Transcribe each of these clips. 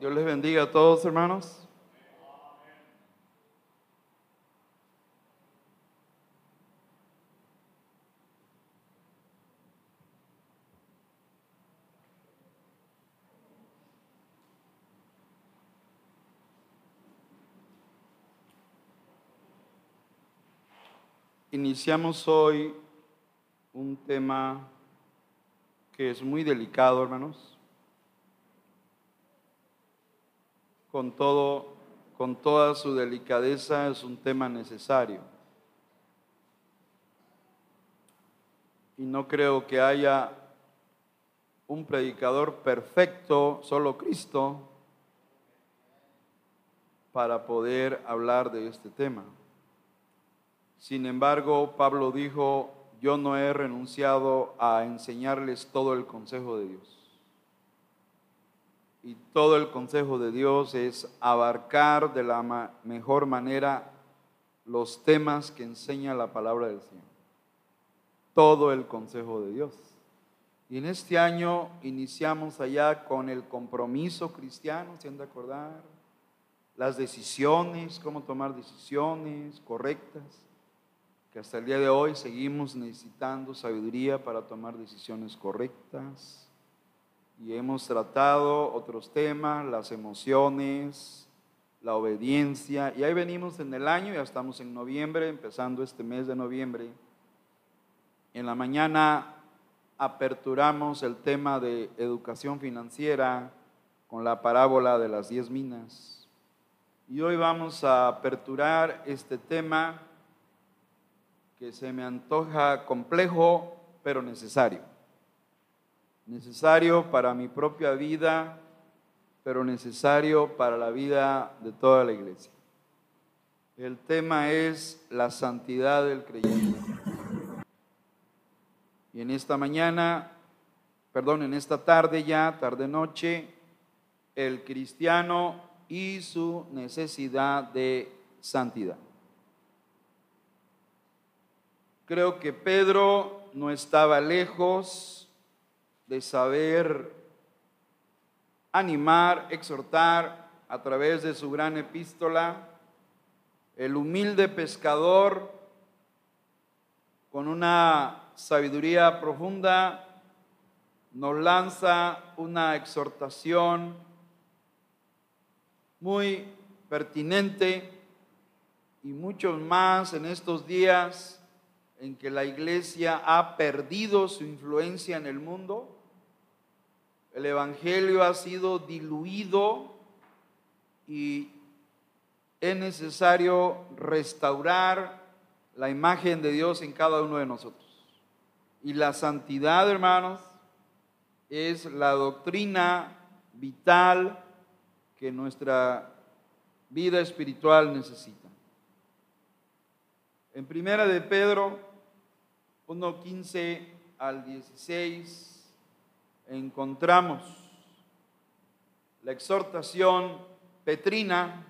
Dios les bendiga a todos, hermanos. Iniciamos hoy un tema que es muy delicado, hermanos. Con todo, con toda su delicadeza es un tema necesario. Y no creo que haya un predicador perfecto, solo Cristo, para poder hablar de este tema. Sin embargo, Pablo dijo, yo no he renunciado a enseñarles todo el consejo de Dios. Y todo el consejo de Dios es abarcar de la mejor manera los temas que enseña la palabra del Señor. Todo el consejo de Dios. Y en este año iniciamos allá con el compromiso cristiano, ¿se han de acordar? Las decisiones, cómo tomar decisiones correctas que hasta el día de hoy seguimos necesitando sabiduría para tomar decisiones correctas. Y hemos tratado otros temas, las emociones, la obediencia. Y ahí venimos en el año, ya estamos en noviembre, empezando este mes de noviembre. En la mañana aperturamos el tema de educación financiera con la parábola de las diez minas. Y hoy vamos a aperturar este tema que se me antoja complejo, pero necesario. Necesario para mi propia vida, pero necesario para la vida de toda la iglesia. El tema es la santidad del creyente. Y en esta mañana, perdón, en esta tarde ya, tarde noche, el cristiano y su necesidad de santidad. Creo que Pedro no estaba lejos de saber animar, exhortar a través de su gran epístola. El humilde pescador con una sabiduría profunda nos lanza una exhortación muy pertinente y muchos más en estos días en que la iglesia ha perdido su influencia en el mundo, el Evangelio ha sido diluido y es necesario restaurar la imagen de Dios en cada uno de nosotros. Y la santidad, hermanos, es la doctrina vital que nuestra vida espiritual necesita. En primera de Pedro 1.15 al 16 encontramos la exhortación petrina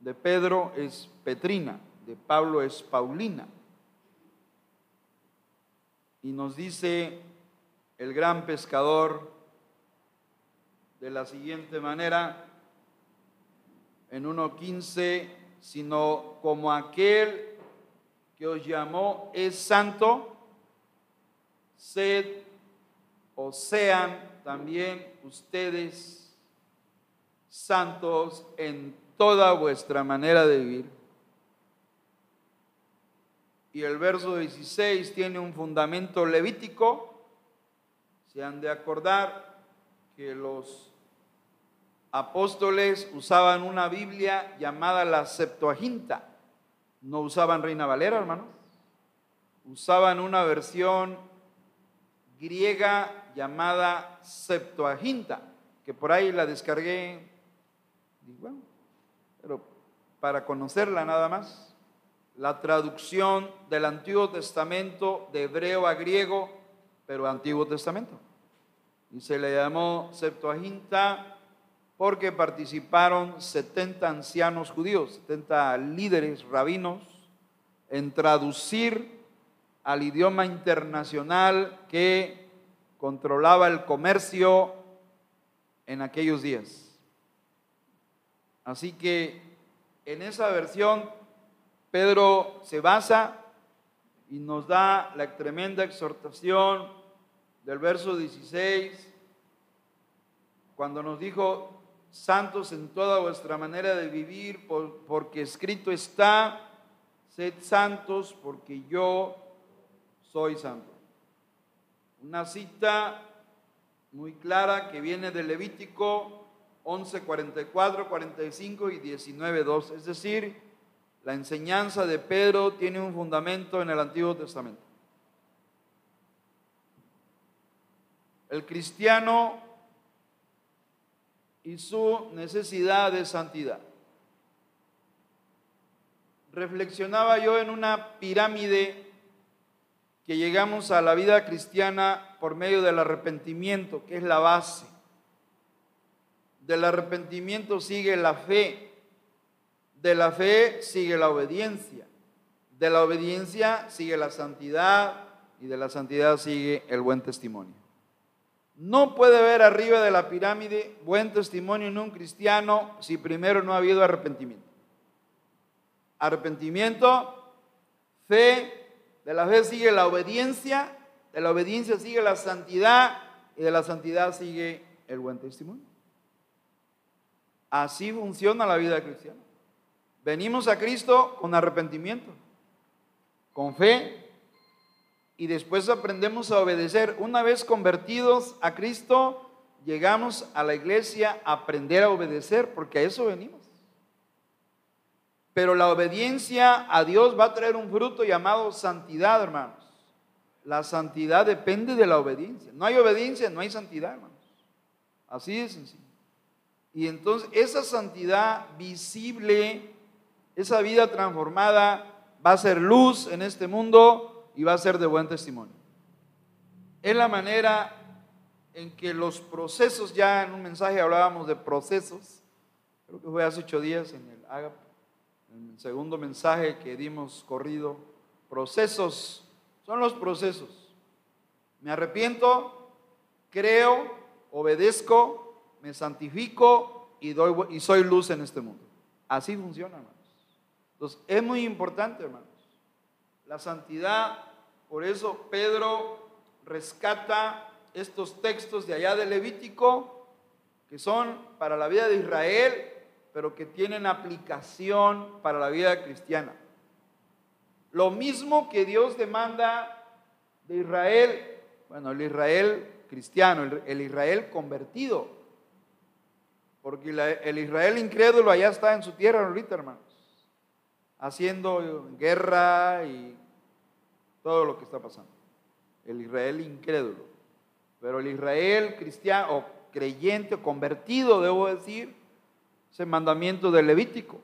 de Pedro es petrina, de Pablo es paulina. Y nos dice el gran pescador de la siguiente manera, en 1.15, sino como aquel que os llamó es santo, sed o sean también ustedes santos en toda vuestra manera de vivir. Y el verso 16 tiene un fundamento levítico. Se han de acordar que los apóstoles usaban una Biblia llamada la Septuaginta no usaban Reina Valera, hermanos. Usaban una versión griega llamada Septuaginta, que por ahí la descargué. pero para conocerla nada más. La traducción del Antiguo Testamento de hebreo a griego, pero Antiguo Testamento. Y se le llamó Septuaginta porque participaron 70 ancianos judíos, 70 líderes rabinos, en traducir al idioma internacional que controlaba el comercio en aquellos días. Así que en esa versión Pedro se basa y nos da la tremenda exhortación del verso 16, cuando nos dijo, santos en toda vuestra manera de vivir, porque escrito está, sed santos porque yo soy santo. Una cita muy clara que viene de Levítico 11, 44, 45 y 19, 2. Es decir, la enseñanza de Pedro tiene un fundamento en el Antiguo Testamento. El cristiano y su necesidad de santidad. Reflexionaba yo en una pirámide que llegamos a la vida cristiana por medio del arrepentimiento, que es la base. Del arrepentimiento sigue la fe, de la fe sigue la obediencia, de la obediencia sigue la santidad y de la santidad sigue el buen testimonio. No puede haber arriba de la pirámide buen testimonio en un cristiano si primero no ha habido arrepentimiento. Arrepentimiento, fe, de la fe sigue la obediencia, de la obediencia sigue la santidad y de la santidad sigue el buen testimonio. Así funciona la vida cristiana. Venimos a Cristo con arrepentimiento, con fe, y después aprendemos a obedecer. Una vez convertidos a Cristo, llegamos a la iglesia a aprender a obedecer, porque a eso venimos. Pero la obediencia a Dios va a traer un fruto llamado santidad, hermanos. La santidad depende de la obediencia. No hay obediencia, no hay santidad, hermanos. Así de sencillo. Y entonces esa santidad visible, esa vida transformada, va a ser luz en este mundo y va a ser de buen testimonio. Es la manera en que los procesos, ya en un mensaje hablábamos de procesos, creo que fue hace ocho días en el Agape en el segundo mensaje que dimos corrido, procesos, son los procesos. Me arrepiento, creo, obedezco, me santifico y, doy, y soy luz en este mundo. Así funciona, hermanos. Entonces, es muy importante, hermanos. La santidad, por eso Pedro rescata estos textos de allá de Levítico, que son para la vida de Israel pero que tienen aplicación para la vida cristiana. Lo mismo que Dios demanda de Israel, bueno, el Israel cristiano, el, Israel convertido, porque el Israel incrédulo allá está en su tierra ahorita, hermanos, haciendo guerra y todo lo que está pasando. El Israel incrédulo. Pero el Israel cristiano, o creyente, o convertido, debo decir, ese mandamiento del Levítico.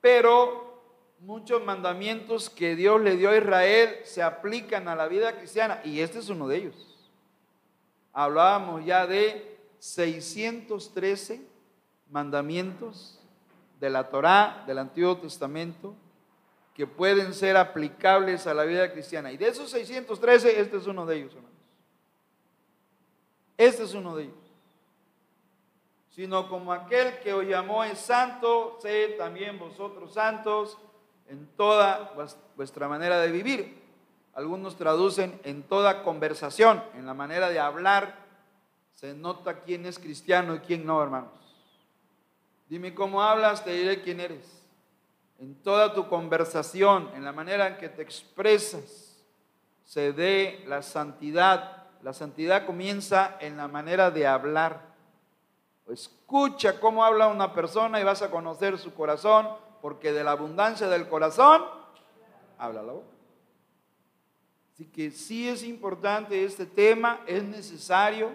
Pero muchos mandamientos que Dios le dio a Israel se aplican a la vida cristiana y este es uno de ellos. Hablábamos ya de 613 mandamientos de la Torá, del Antiguo Testamento, que pueden ser aplicables a la vida cristiana. Y de esos 613, este es uno de ellos, hermanos. Este es uno de ellos sino como aquel que os llamó es santo, sed también vosotros santos en toda vuestra manera de vivir. Algunos traducen en toda conversación, en la manera de hablar, se nota quién es cristiano y quién no, hermanos. Dime cómo hablas, te diré quién eres. En toda tu conversación, en la manera en que te expresas, se dé la santidad. La santidad comienza en la manera de hablar. Escucha cómo habla una persona y vas a conocer su corazón, porque de la abundancia del corazón habla la boca. Así que sí es importante este tema, es necesario.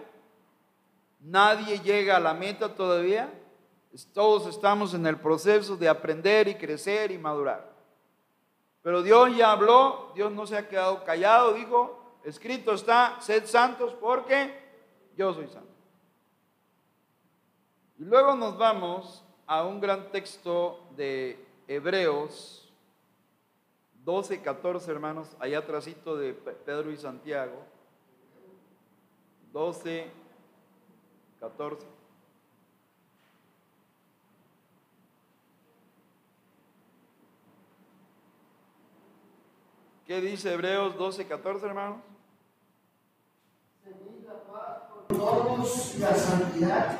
Nadie llega a la meta todavía. Todos estamos en el proceso de aprender y crecer y madurar. Pero Dios ya habló, Dios no se ha quedado callado, dijo, escrito está, sed santos porque yo soy santo. Y luego nos vamos a un gran texto de Hebreos 12, 14, hermanos, allá atrásito de Pedro y Santiago. 12, 14. ¿Qué dice Hebreos 12, 14, hermanos? Semilla todos la santidad,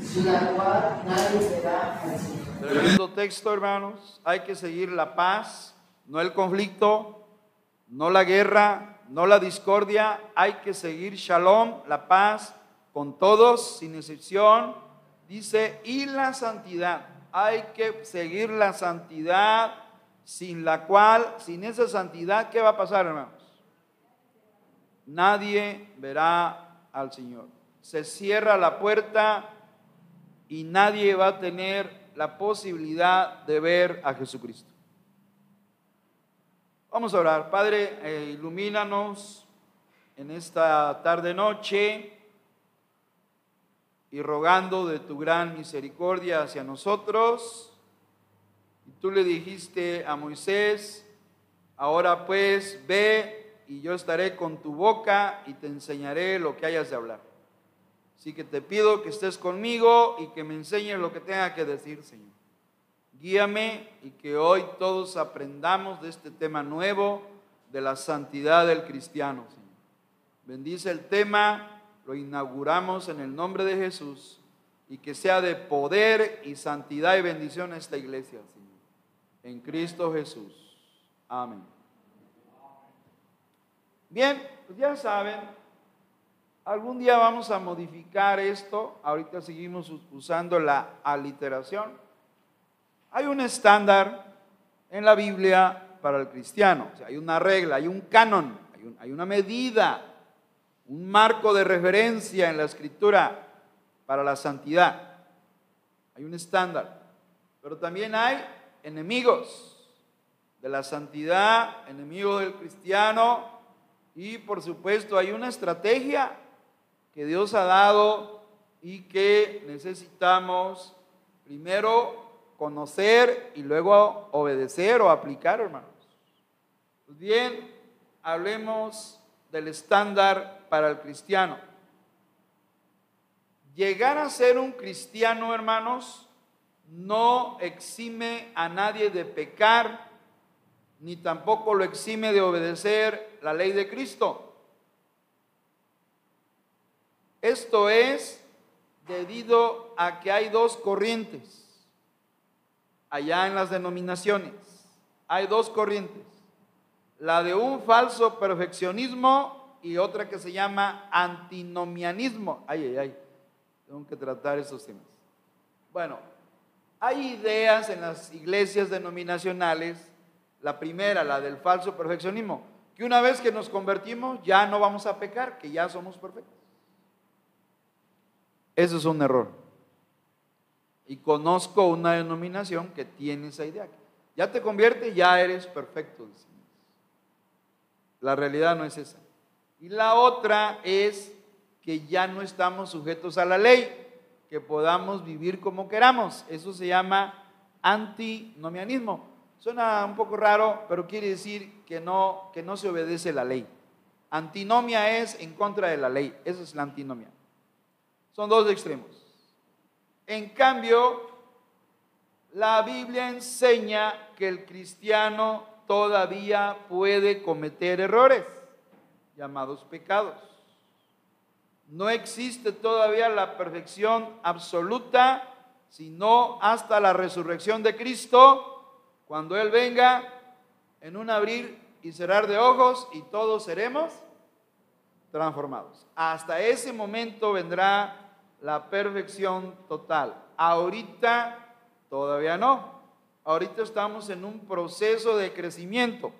sin la cual nadie verá al Señor. Tremendo texto, hermanos. Hay que seguir la paz, no el conflicto, no la guerra, no la discordia. Hay que seguir shalom, la paz, con todos, sin excepción. Dice, y la santidad. Hay que seguir la santidad, sin la cual, sin esa santidad, ¿qué va a pasar, hermanos? Nadie verá al Señor. Se cierra la puerta y nadie va a tener la posibilidad de ver a Jesucristo. Vamos a orar. Padre, eh, ilumínanos en esta tarde noche y rogando de tu gran misericordia hacia nosotros. Tú le dijiste a Moisés, ahora pues ve y yo estaré con tu boca y te enseñaré lo que hayas de hablar. Así que te pido que estés conmigo y que me enseñes lo que tenga que decir, Señor. Guíame y que hoy todos aprendamos de este tema nuevo de la santidad del cristiano, Señor. Bendice el tema, lo inauguramos en el nombre de Jesús y que sea de poder y santidad y bendición esta iglesia, Señor. En Cristo Jesús. Amén. Bien, pues ya saben, algún día vamos a modificar esto. Ahorita seguimos usando la aliteración. Hay un estándar en la Biblia para el cristiano. Hay una regla, hay un canon, hay, hay una medida, un marco de referencia en la escritura para la santidad. Hay un estándar. Pero también hay enemigos de la santidad, enemigos del cristiano. Y por supuesto hay una estrategia que Dios ha dado y que necesitamos primero conocer y luego obedecer o aplicar, hermanos. Pues bien, hablemos del estándar para el cristiano. Llegar a ser un cristiano, hermanos, no exime a nadie de pecar, ni tampoco lo exime de obedecer la ley de Cristo. Esto es debido a que hay dos corrientes allá en las denominaciones. Hay dos corrientes. La de un falso perfeccionismo y otra que se llama antinomianismo. Ay, ay, ay. Tengo que tratar esos temas. Bueno, hay ideas en las iglesias denominacionales. La primera, la del falso perfeccionismo, que una vez que nos convertimos ya no vamos a pecar, que ya somos perfectos. Eso es un error. Y conozco una denominación que tiene esa idea. Ya te conviertes, ya eres perfecto. La realidad no es esa. Y la otra es que ya no estamos sujetos a la ley, que podamos vivir como queramos. Eso se llama antinomianismo. Suena un poco raro, pero quiere decir que no, que no se obedece la ley. Antinomia es en contra de la ley. Esa es la antinomia. Son dos extremos. En cambio, la Biblia enseña que el cristiano todavía puede cometer errores, llamados pecados. No existe todavía la perfección absoluta, sino hasta la resurrección de Cristo, cuando Él venga en un abrir y cerrar de ojos y todos seremos transformados. Hasta ese momento vendrá la perfección total. Ahorita todavía no. Ahorita estamos en un proceso de crecimiento,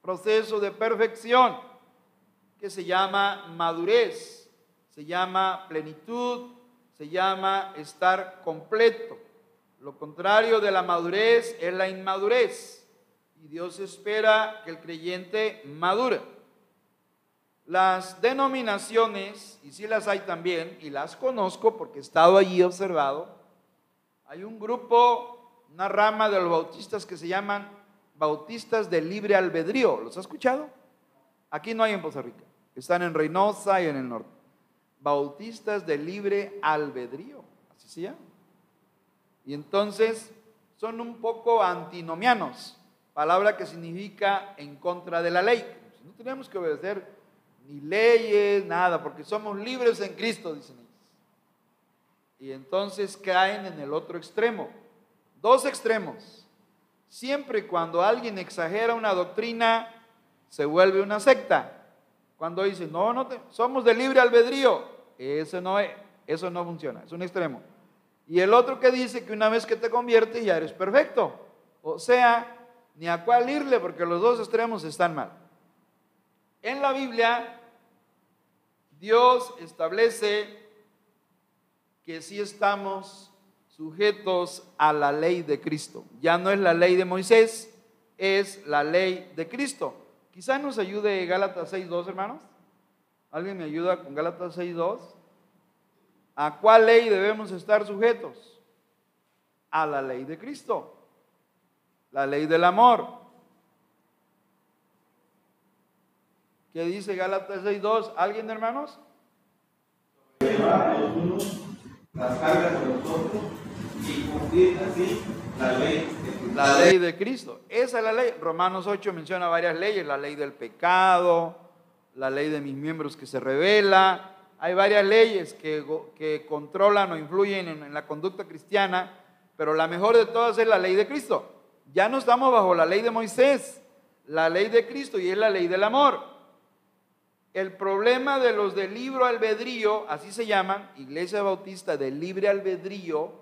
proceso de perfección, que se llama madurez, se llama plenitud, se llama estar completo. Lo contrario de la madurez es la inmadurez. Y Dios espera que el creyente madure. Las denominaciones, y sí las hay también, y las conozco porque he estado allí observado, hay un grupo, una rama de los bautistas que se llaman bautistas de libre albedrío. ¿Los ha escuchado? Aquí no hay en Costa Rica. Están en Reynosa y en el norte. Bautistas de libre albedrío. Así se llama. Y entonces son un poco antinomianos. palabra que significa en contra de la ley. No tenemos que obedecer ni leyes, nada, porque somos libres en Cristo, dicen ellos. Y entonces caen en el otro extremo. Dos extremos. Siempre cuando alguien exagera una doctrina, se vuelve una secta. Cuando dice, no, no, somos de libre albedrío, eso no, es, eso no funciona, es un extremo. Y el otro que dice que una vez que te conviertes ya eres perfecto. O sea, ni a cuál irle porque los dos extremos están mal. En la Biblia, Dios establece que sí estamos sujetos a la ley de Cristo. Ya no es la ley de Moisés, es la ley de Cristo. Quizá nos ayude Gálatas 6.2, hermanos. ¿Alguien me ayuda con Gálatas 6.2? ¿A cuál ley debemos estar sujetos? A la ley de Cristo, la ley del amor. ¿Qué dice Gálatas 6.2? ¿Alguien, hermanos? Llevar los unos las cargas de los otros y cumplir así la ley de Cristo. La ley de Cristo. Esa es la ley. Romanos 8 menciona varias leyes, la ley del pecado, la ley de mis miembros que se revela, hay varias leyes que, controlan o influyen en, la conducta cristiana, pero la mejor de todas es la ley de Cristo. Ya no estamos bajo la ley de Moisés, la ley de Cristo y es la ley del amor. El problema de los del libro albedrío, así se llaman, Iglesia Bautista del libre albedrío,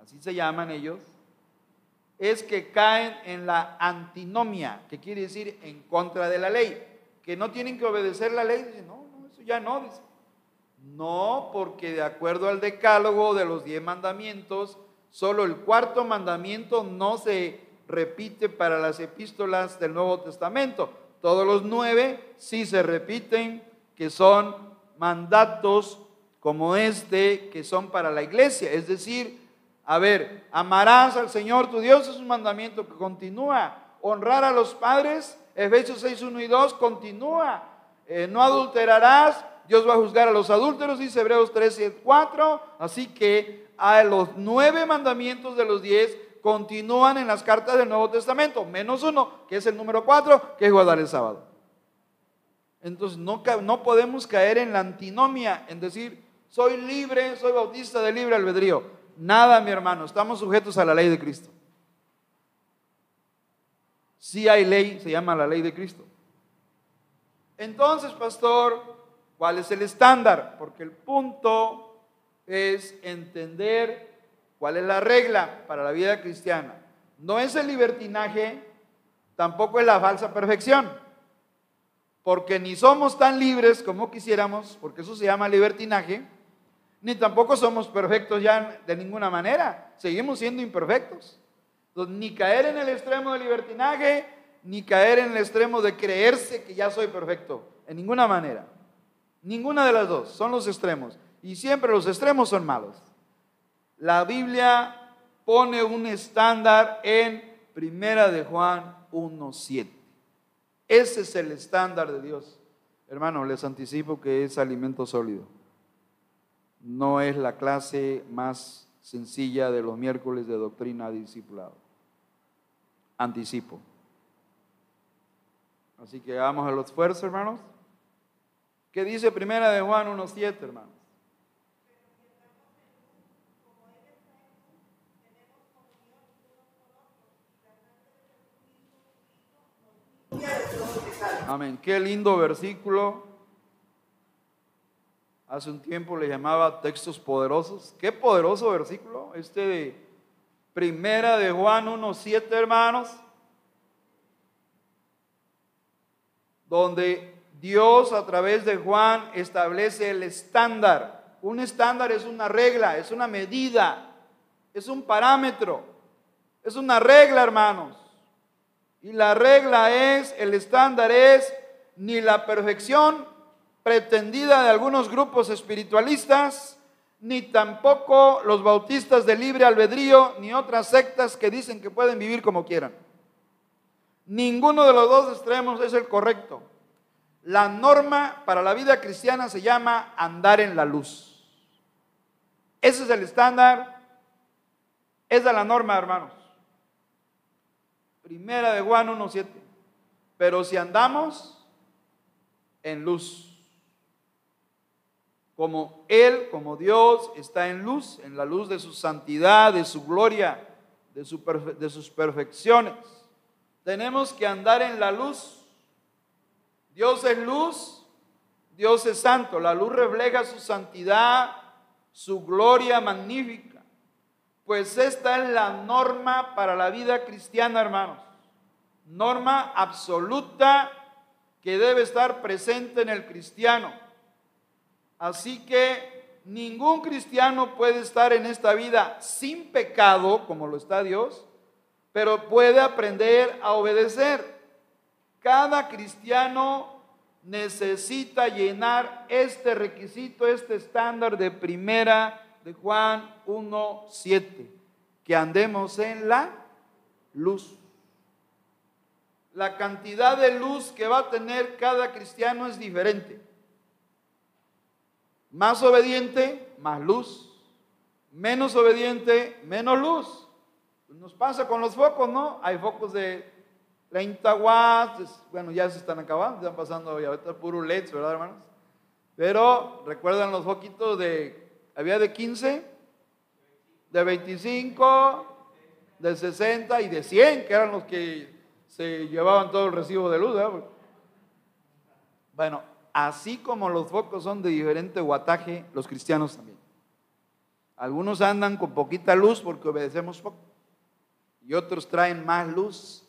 así se llaman ellos, es que caen en la antinomia, que quiere decir en contra de la ley, que no tienen que obedecer la ley. Dicen, no, no, eso ya no, dice. No, porque de acuerdo al decálogo de los diez mandamientos, solo el cuarto mandamiento no se repite para las epístolas del Nuevo Testamento. Todos los nueve sí se repiten, que son mandatos como este, que son para la iglesia. Es decir, a ver, amarás al Señor tu Dios es un mandamiento que continúa. Honrar a los padres, Efesios 6, 1 y 2, continúa. Eh, no adulterarás, Dios va a juzgar a los adúlteros, dice Hebreos 13, 4. Así que a los nueve mandamientos de los diez continúan en las cartas del Nuevo Testamento, menos uno, que es el número cuatro, que es guardar el sábado. Entonces no, no podemos caer en la antinomia, en decir, soy libre, soy bautista de libre albedrío. Nada, mi hermano, estamos sujetos a la ley de Cristo. Si hay ley, se llama la ley de Cristo. Entonces, pastor, ¿cuál es el estándar? Porque el punto es entender ¿Cuál es la regla para la vida cristiana? No es el libertinaje, tampoco es la falsa perfección. Porque ni somos tan libres como quisiéramos, porque eso se llama libertinaje, ni tampoco somos perfectos ya de ninguna manera. Seguimos siendo imperfectos. Entonces, ni caer en el extremo de libertinaje, ni caer en el extremo de creerse que ya soy perfecto. En ninguna manera. Ninguna de las dos. Son los extremos. Y siempre los extremos son malos. La Biblia pone un estándar en Primera de Juan 1.7. Ese es el estándar de Dios. Hermano, les anticipo que es alimento sólido. No es la clase más sencilla de los miércoles de doctrina discipulado. Anticipo. Así que hagamos el esfuerzo, hermanos. ¿Qué dice Primera de Juan 1.7, hermanos? Amén. Qué lindo versículo. Hace un tiempo le llamaba textos poderosos. Qué poderoso versículo. Este de Primera de Juan 1.7, hermanos. Donde Dios a través de Juan establece el estándar. Un estándar es una regla, es una medida, es un parámetro, es una regla, hermanos. Y la regla es, el estándar es, ni la perfección pretendida de algunos grupos espiritualistas, ni tampoco los bautistas de libre albedrío, ni otras sectas que dicen que pueden vivir como quieran. Ninguno de los dos extremos es el correcto. La norma para la vida cristiana se llama andar en la luz. Ese es el estándar. Esa es la norma, hermanos. Primera de Juan 1.7. Pero si andamos en luz, como Él, como Dios, está en luz, en la luz de su santidad, de su gloria, de, de sus perfecciones. Tenemos que andar en la luz. Dios es luz, Dios es santo. La luz refleja su santidad, su gloria magnífica. Pues esta es la norma para la vida cristiana, hermanos. Norma absoluta que debe estar presente en el cristiano. Así que ningún cristiano puede estar en esta vida sin pecado, como lo está Dios, pero puede aprender a obedecer. Cada cristiano necesita llenar este requisito, este estándar de primera de Juan 1.7, que andemos en la luz. La cantidad de luz que va a tener cada cristiano es diferente. Más obediente, más luz. Menos obediente, menos luz. Nos pasa con los focos, ¿no? Hay focos de 30 watts, bueno, ya se están acabando, están pasando ya ahorita puro LEDs, ¿verdad, hermanos? Pero recuerdan los foquitos de, había de 15, de 25, de 60 y de 100, que eran los que se llevaban todo el recibo de luz, ¿verdad? Bueno, así como los focos son de diferente guataje, los cristianos también. Algunos andan con poquita luz porque obedecemos poco y otros traen más luz.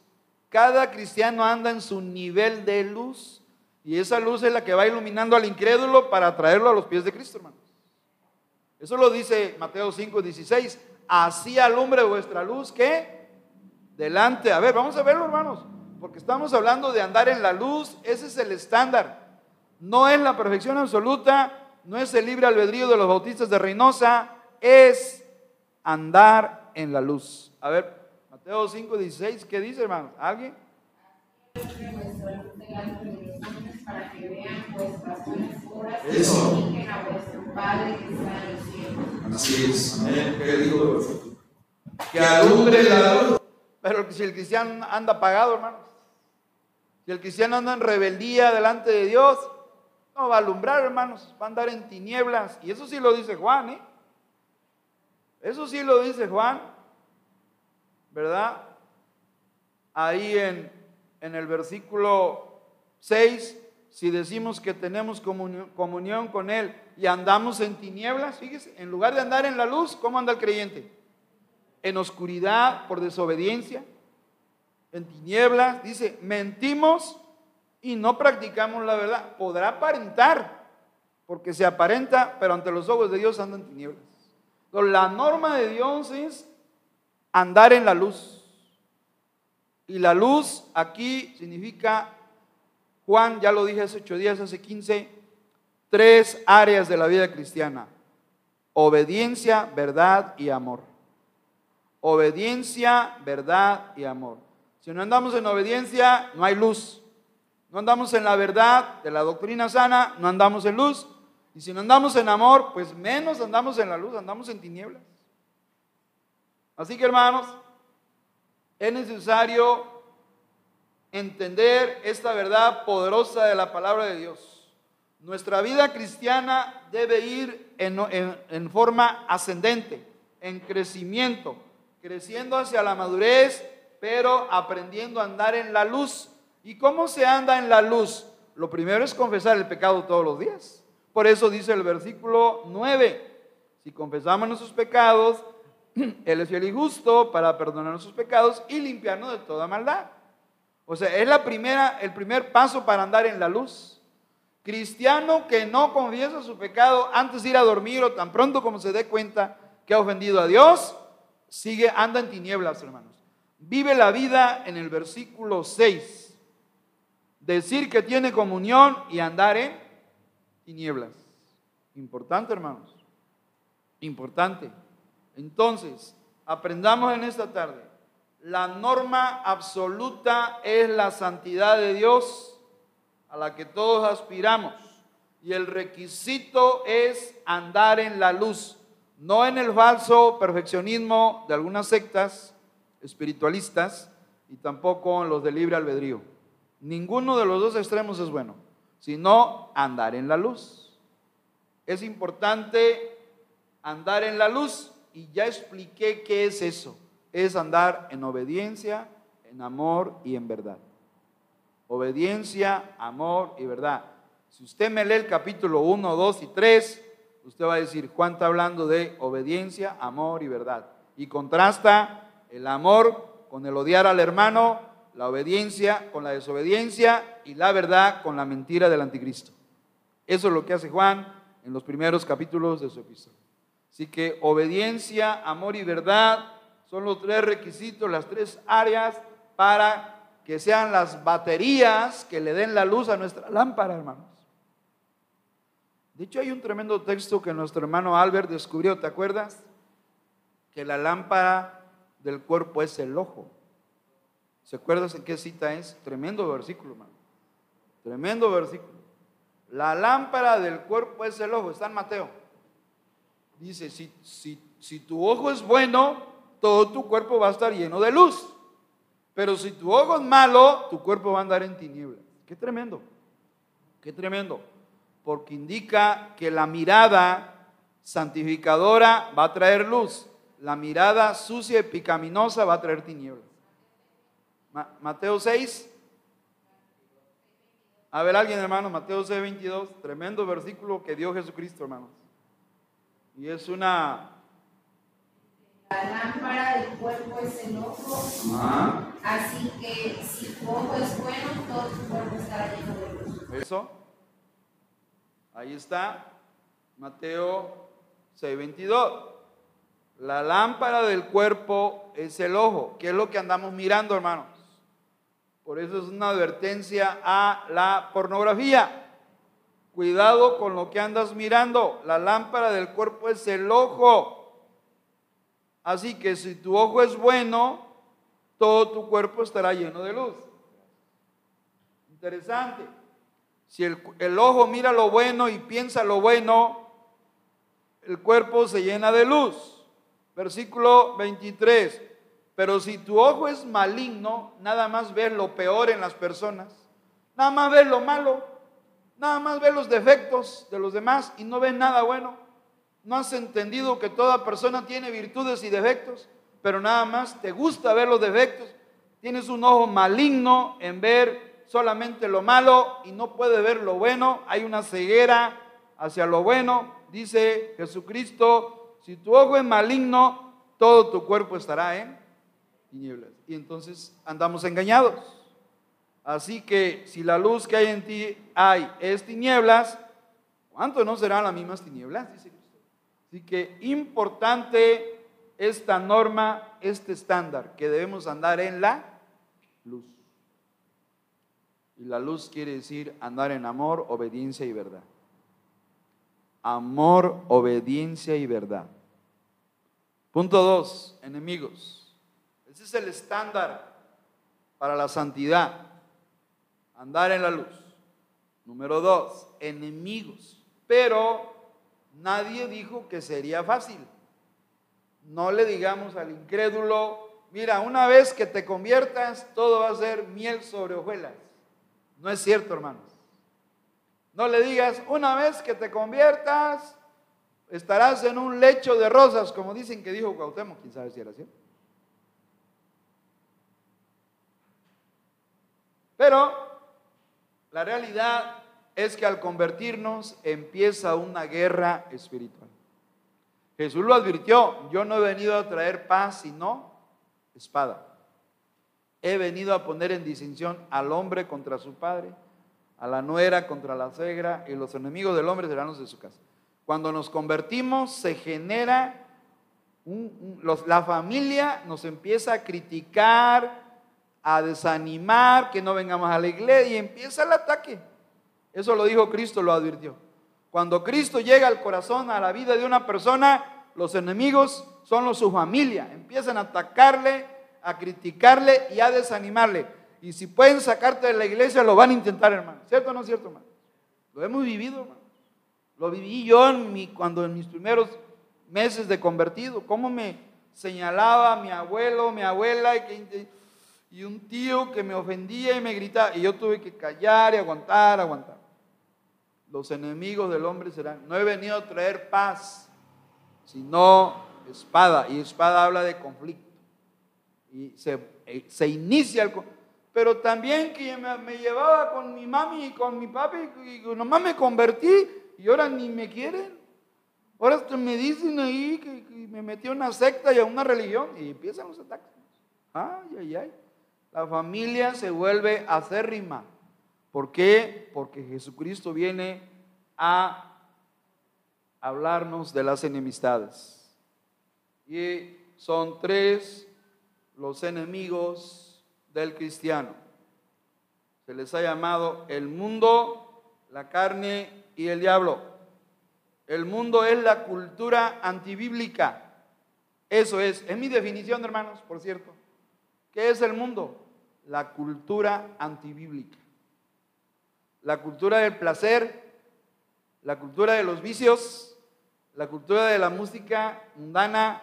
Cada cristiano anda en su nivel de luz y esa luz es la que va iluminando al incrédulo para traerlo a los pies de Cristo, hermanos. Eso lo dice Mateo 5, 16. Así alumbre vuestra luz que delante. A ver, vamos a verlo, hermanos, porque estamos hablando de andar en la luz. Ese es el estándar. No es la perfección absoluta, no es el libre albedrío de los bautistas de Reynosa, es andar en la luz. A ver, Mateo 5, 16, ¿qué dice, hermanos? ¿Alguien? Eso. Así es. ¿Qué dijo? Que alumbre la luz. Pero si el cristiano anda apagado, hermanos. Si el cristiano anda en rebeldía delante de Dios, no va a alumbrar, hermanos, va a andar en tinieblas. Y eso sí lo dice Juan, ¿eh? Eso sí lo dice Juan, ¿verdad? Ahí en, en el versículo 6, si decimos que tenemos comunión, comunión con Él y andamos en tinieblas, fíjese, en lugar de andar en la luz, ¿cómo anda el creyente? En oscuridad por desobediencia, en tinieblas, dice, mentimos y no practicamos la verdad, podrá aparentar, porque se aparenta, pero ante los ojos de Dios anda en tinieblas. Entonces, la norma de Dios es andar en la luz. Y la luz aquí significa, Juan, ya lo dije hace ocho días, hace quince, tres áreas de la vida cristiana. Obediencia, verdad y amor. Obediencia, verdad y amor. Si no andamos en obediencia, no hay luz no andamos en la verdad de la doctrina sana, no andamos en luz. Y si no andamos en amor, pues menos andamos en la luz, andamos en tinieblas. Así que hermanos, es necesario entender esta verdad poderosa de la palabra de Dios. Nuestra vida cristiana debe ir en, forma ascendente, en crecimiento, creciendo hacia la madurez, pero aprendiendo a andar en la luz ¿Y cómo se anda en la luz? Lo primero es confesar el pecado todos los días. Por eso dice el versículo 9, si confesamos nuestros pecados, Él es fiel y justo para perdonar nuestros pecados y limpiarnos de toda maldad. O sea, es la primera, el primer paso para andar en la luz. Cristiano que no confiesa su pecado antes de ir a dormir o tan pronto como se dé cuenta que ha ofendido a Dios, sigue, anda en tinieblas, hermanos. Vive la vida en el versículo 6 decir que tiene comunión y andar en tinieblas. Importante, hermanos. Importante. Entonces, aprendamos en esta tarde. La norma absoluta es la santidad de Dios a la que todos aspiramos. Y el requisito es andar en la luz, no en el falso perfeccionismo de algunas sectas espiritualistas y tampoco los de libre albedrío. Ninguno de los dos extremos es bueno, sino andar en la luz. Es importante andar en la luz y ya expliqué qué es eso. Es andar en obediencia, en amor y en verdad. Obediencia, amor y verdad. Si usted me lee el capítulo 1, 2 y 3, usted va a decir, Juan está hablando de obediencia, amor y verdad. Y contrasta el amor con el odiar al hermano, la obediencia con la desobediencia y la verdad con la mentira del anticristo. Eso es lo que hace Juan en los primeros capítulos de su epístola. Así que obediencia, amor y verdad son los tres requisitos, las tres áreas para que sean las baterías que le den la luz a nuestra lámpara, hermanos. De hecho, hay un tremendo texto que nuestro hermano Albert descubrió, ¿te acuerdas? Que la lámpara del cuerpo es el ojo. ¿Se acuerdan en qué cita es? Tremendo versículo, hermano. Tremendo versículo. La lámpara del cuerpo es el ojo, está en Mateo. Dice, si, si, si tu ojo es bueno, todo tu cuerpo va a estar lleno de luz. Pero si tu ojo es malo, tu cuerpo va a andar en tinieblas. Qué tremendo, qué tremendo. Porque indica que la mirada santificadora va a traer luz. La mirada sucia y picaminosa va a traer tinieblas. Mateo 6. A ver, alguien, hermano, Mateo 6, 22. Tremendo versículo que dio Jesucristo, hermanos. Y es una la lámpara del cuerpo es el ojo. Así que si tu ojo es bueno, todo tu cuerpo estará lleno de luz. Eso. Ahí está. Mateo 6:22. La lámpara del cuerpo es el ojo. ¿Qué es lo que andamos mirando, hermanos? Por eso es una advertencia a la pornografía. Cuidado con lo que andas mirando. La lámpara del cuerpo es el ojo. Así que si tu ojo es bueno, todo tu cuerpo estará lleno de luz. Interesante. Si el, ojo mira lo bueno y piensa lo bueno, el cuerpo se llena de luz. Versículo 23. Pero si tu ojo es maligno, nada más ves lo peor en las personas, nada más ves lo malo, nada más ves los defectos de los demás y no ves nada bueno. ¿No has entendido que toda persona tiene virtudes y defectos? Pero nada más te gusta ver los defectos. Tienes un ojo maligno en ver solamente lo malo y no puede ver lo bueno. Hay una ceguera hacia lo bueno. Dice Jesucristo, si tu ojo es maligno, todo tu cuerpo estará en tinieblas. Y entonces andamos engañados. Así que si la luz que hay en ti hay es tinieblas, ¿cuánto no serán las mismas tinieblas? Dice Así que importante esta norma, este estándar, que debemos andar en la luz. Y la luz quiere decir andar en amor, obediencia y verdad. Amor, obediencia y verdad. Punto dos, enemigos. Ese es el estándar para la santidad. Andar en la luz. Número dos, enemigos. Pero Nadie dijo que sería fácil. No le digamos al incrédulo, mira, una vez que te conviertas, todo va a ser miel sobre hojuelas. No es cierto, hermanos. No le digas, una vez que te conviertas, estarás en un lecho de rosas, como dicen que dijo Cuauhtémoc, quién sabe si era cierto. Pero la realidad es que al convertirnos empieza una guerra espiritual. Jesús lo advirtió, yo no he venido a traer paz sino espada. He venido a poner en distinción al hombre contra su padre, a la nuera contra la suegra y los enemigos del hombre serán los de su casa. Cuando nos convertimos se genera, la familia nos empieza a criticar, a desanimar, que no vengamos a la iglesia y empieza el ataque. Eso lo dijo Cristo, lo advirtió. Cuando Cristo llega al corazón, a la vida de una persona, los enemigos son los su familia. Empiezan a atacarle, a criticarle y a desanimarle. Y si pueden sacarte de la iglesia, lo van a intentar, hermano. ¿Cierto o no es cierto, hermano? Lo hemos vivido, hermano. Lo viví yo en cuando en mis primeros meses de convertido. Cómo me señalaba mi abuelo, mi abuela, y, y un tío que me ofendía y me gritaba, y yo tuve que callar y aguantar, aguantar. Los enemigos del hombre serán, no he venido a traer paz, sino espada, y espada habla de conflicto. Y se, eh, se inicia el conflicto pero también que me, llevaba con mi mami y con mi papi y nomás me convertí y ahora ni me quieren. Ahora me dicen ahí que, me metí a una secta y a una religión y empiezan los ataques. Ay, ay, ay. La familia se vuelve acérrima. ¿Por qué? Porque Jesucristo viene a hablarnos de las enemistades. Y son tres los enemigos del cristiano. Se les ha llamado el mundo, la carne y el diablo. El mundo es la cultura antibíblica. Eso es, es mi definición, hermanos, por cierto. ¿Qué es el mundo? La cultura antibíblica. La cultura del placer, la cultura de los vicios, la cultura de la música mundana,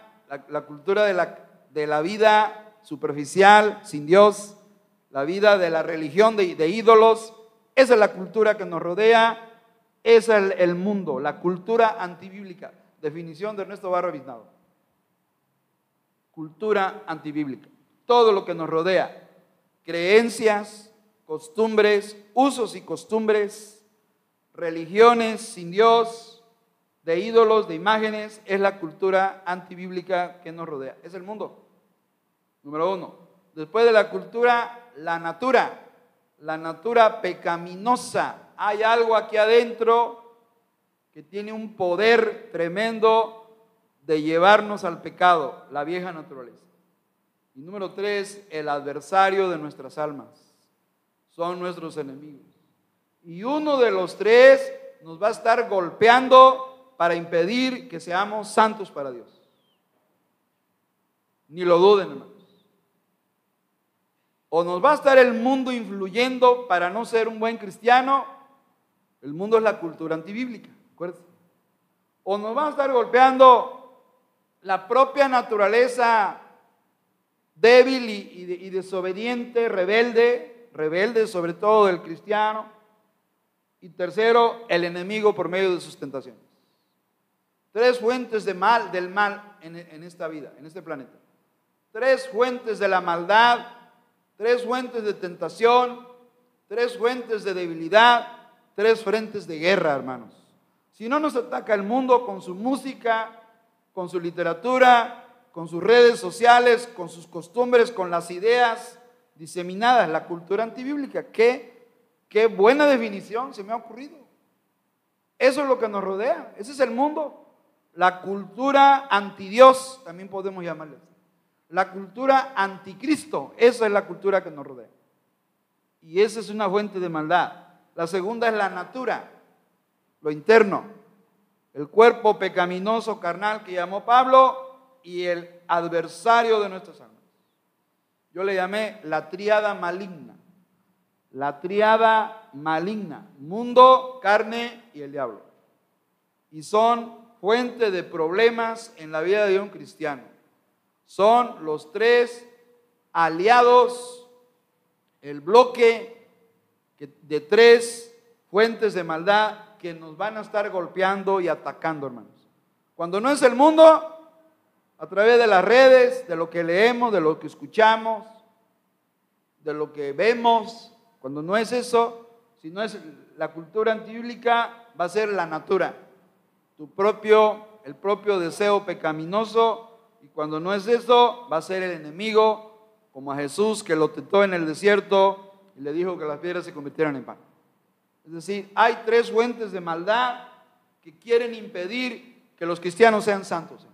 la, cultura de la, de la vida superficial, sin Dios, la vida de la religión de, ídolos. Esa es la cultura que nos rodea, es el, mundo, la cultura antibíblica. Definición de Ernesto Barro Biznado. Cultura antibíblica. Todo lo que nos rodea, creencias, costumbres, usos y costumbres, religiones sin Dios, de ídolos, de imágenes, es la cultura antibíblica que nos rodea. Es el mundo. Número uno. Después de la cultura, la natura. La natura pecaminosa. Hay algo aquí adentro que tiene un poder tremendo de llevarnos al pecado, la vieja naturaleza. Y número tres, el adversario de nuestras almas. Son nuestros enemigos. Y uno de los tres nos va a estar golpeando para impedir que seamos santos para Dios. Ni lo duden, hermano. O nos va a estar el mundo influyendo para no ser un buen cristiano. El mundo es la cultura antibíblica, acuérdense. O nos va a estar golpeando la propia naturaleza débil y, desobediente, rebelde, rebelde sobre todo del cristiano. Y tercero, el enemigo por medio de sus tentaciones. Tres fuentes de mal, del mal en esta vida, en este planeta. Tres fuentes de la maldad tres fuentes de tentación, tres fuentes de debilidad, tres frentes de guerra, hermanos. Si no nos ataca el mundo con su música, con su literatura, con sus redes sociales, con sus costumbres, con las ideas diseminadas, la cultura antibíblica. Qué, qué buena definición se me ha ocurrido. Eso es lo que nos rodea, ese es el mundo. La cultura antidios, también podemos llamarle la cultura anticristo, esa es la cultura que nos rodea. Y esa es una fuente de maldad. La segunda es la natura, lo interno, el cuerpo pecaminoso carnal que llamó Pablo y el adversario de nuestras almas. Yo le llamé la triada maligna. La triada maligna, mundo, carne y el diablo. Y son fuente de problemas en la vida de un cristiano son los tres aliados, el bloque de tres fuentes de maldad que nos van a estar golpeando y atacando, hermanos. Cuando no es el mundo, a través de las redes, de lo que leemos, de lo que escuchamos, de lo que vemos, cuando no es eso, si no es la cultura antibíblica, va a ser la natura, tu propio, el propio deseo pecaminoso y cuando no es eso, va a ser el enemigo, como a Jesús que lo tentó en el desierto y le dijo que las piedras se convirtieran en pan. Es decir, hay tres fuentes de maldad que quieren impedir que los cristianos sean santos.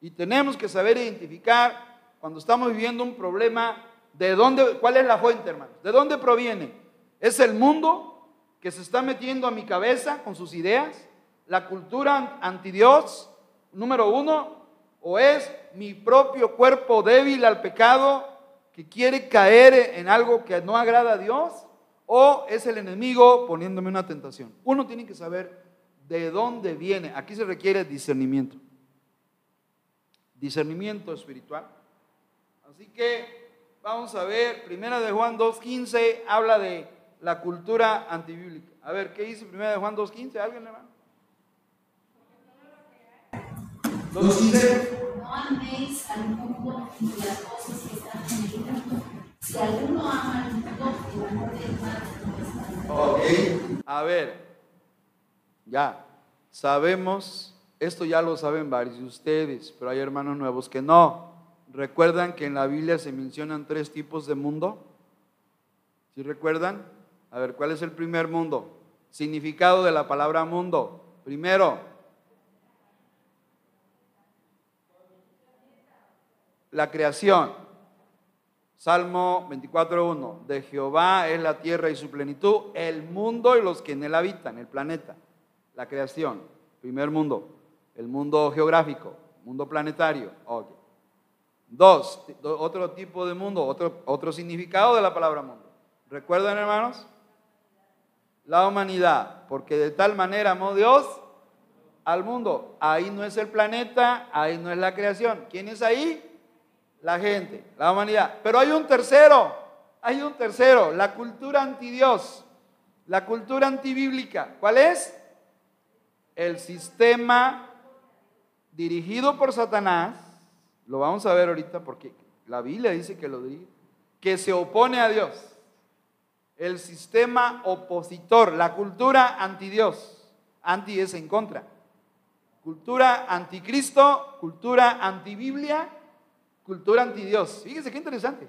Y tenemos que saber identificar cuando estamos viviendo un problema, de dónde, cuál es la fuente, hermanos, de dónde proviene. ¿Es el mundo que se está metiendo a mi cabeza con sus ideas? ¿La cultura anti Dios? Número uno, o es mi propio cuerpo débil al pecado que quiere caer en algo que no agrada a Dios, o es el enemigo poniéndome una tentación. Uno tiene que saber de dónde viene. Aquí se requiere discernimiento. Discernimiento espiritual. Así que vamos a ver, primera de Juan 2.15 habla de la cultura antibíblica. A ver, ¿qué dice primera de Juan 2.15? ¿Alguien, hermano? 2.15. No améis al mundo ni las cosas que están en el mundo. Si alguno ama al mundo, el amor del Padre no está. Ok. A ver, ya, sabemos, esto ya lo saben varios de ustedes, pero hay hermanos nuevos que no. ¿Recuerdan que en la Biblia se mencionan tres tipos de mundo? ¿Sí recuerdan? A ver, ¿cuál es el primer mundo? Significado de la palabra mundo. Primero, la creación. Salmo 24.1. De Jehová es la tierra y su plenitud, el mundo y los que en él habitan, el planeta. La creación. Primer mundo. El mundo geográfico, mundo planetario. Ok. Dos, do- otro tipo de mundo, otro, otro significado de la palabra mundo. ¿Recuerdan, hermanos? La humanidad, porque de tal manera amó Dios al mundo. Ahí no es el planeta, ahí no es la creación. ¿Quién es ahí? La gente, la humanidad. Pero hay un tercero, hay un tercero, la cultura antidios, la cultura antibíblica. ¿Cuál es? El sistema dirigido por Satanás, lo vamos a ver ahorita porque la Biblia dice que lo dirige, que se opone a Dios. El sistema opositor, la cultura antidios, anti es en contra. Cultura anticristo, cultura antibiblia, cultura antidios. Fíjense qué interesante.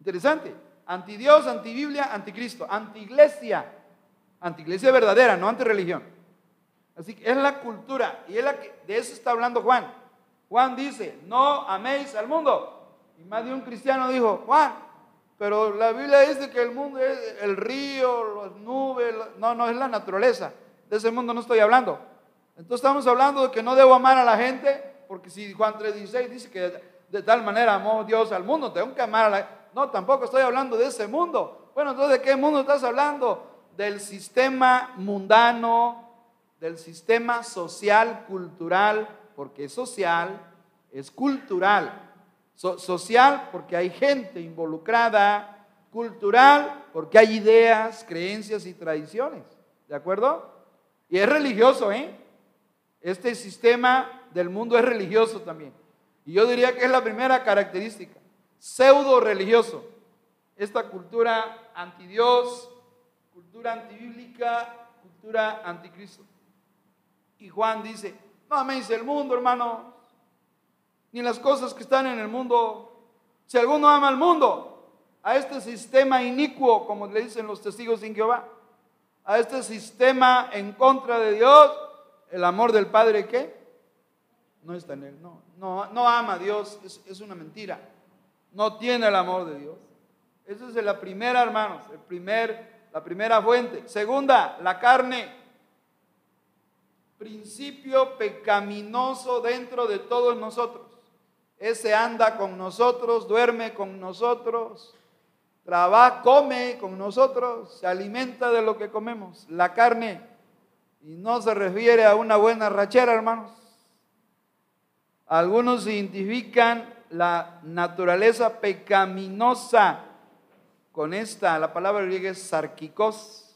Interesante. Antidios, antibiblia, anticristo, antiglesia. Antiglesia verdadera, no antirreligión. Así que es la cultura y es la que, de eso está hablando Juan. Juan dice, no améis al mundo. Y más de un cristiano dijo, Juan, pero la Biblia dice que el mundo es el río, las nubes, no, no es la naturaleza. De ese mundo no estoy hablando. Entonces estamos hablando de que no debo amar a la gente, porque si Juan 3:16 dice que de, de tal manera amó Dios al mundo, tengo que amar a la No, tampoco estoy hablando de ese mundo. Bueno, entonces ¿de qué mundo estás hablando? Del sistema mundano, del sistema social, cultural, porque es social, es cultural. So- social porque hay gente involucrada, cultural porque hay ideas, creencias y tradiciones. ¿De acuerdo? Y es religioso, ¿eh? Este sistema del mundo es religioso también. Y yo diría que es la primera característica, pseudo religioso. Esta cultura antidios, cultura antibíblica, cultura anticristo. Y Juan dice, no améis el mundo, hermano, ni las cosas que están en el mundo. Si alguno ama al mundo, a este sistema inicuo, como le dicen los testigos sin Jehová, a este sistema en contra de Dios, el amor del Padre, ¿qué? No está en él, no, no, no ama a Dios, es, es una mentira. No tiene el amor de Dios. Esa es la primera, hermanos, el primer, la primera fuente. Segunda, la carne principio pecaminoso dentro de todos nosotros. Ese anda con nosotros, duerme con nosotros, trabaja, come con nosotros, se alimenta de lo que comemos. La carne, y no se refiere a una buena rachera, hermanos. Algunos identifican la naturaleza pecaminosa con esta, la palabra griega es sarquicos,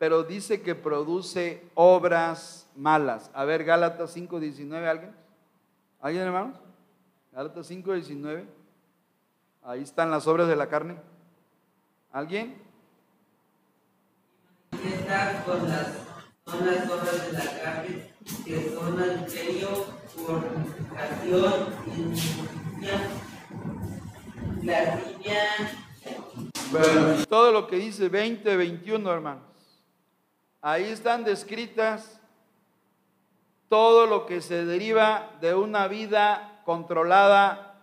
pero dice que produce obras malas. A ver, Gálatas 5.19, ¿alguien? ¿Alguien, hermanos? Gálatas 5.19. Ahí están las obras de la carne. ¿Alguien? Con las, son las obras de la carne, que son adulterio, fornicación, lascivia, Bueno, todo lo que dice 20, 21, hermanos. Ahí están descritas todo lo que se deriva de una vida controlada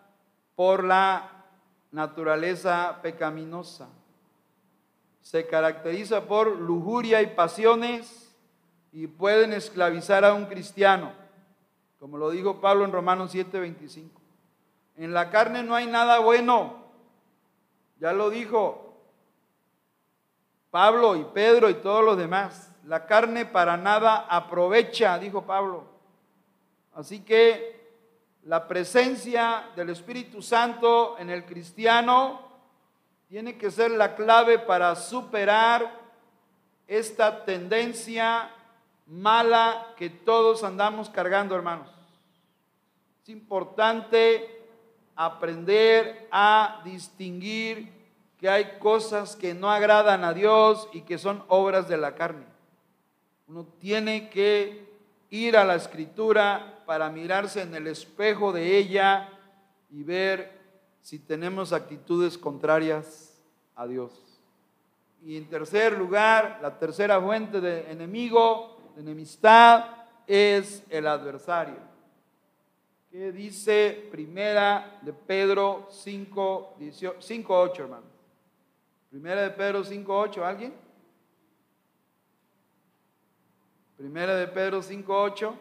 por la naturaleza pecaminosa. Se caracteriza por lujuria y pasiones y pueden esclavizar a un cristiano, como lo dijo Pablo en Romanos 7:25. En la carne no hay nada bueno, ya lo dijo Pablo y Pedro y todos los demás. La carne para nada aprovecha, dijo Pablo. Así que la presencia del Espíritu Santo en el cristiano tiene que ser la clave para superar esta tendencia mala que todos andamos cargando, hermanos. Es importante aprender a distinguir que hay cosas que no agradan a Dios y que son obras de la carne. Uno tiene que ir a la escritura para mirarse en el espejo de ella y ver si tenemos actitudes contrarias a Dios. Y en tercer lugar, la tercera fuente de enemigo, de enemistad, es el adversario. ¿Qué dice primera de Pedro 5, 8, hermano? Primera de Pedro 5, 8, ¿alguien? Primera de Pedro 5, 8.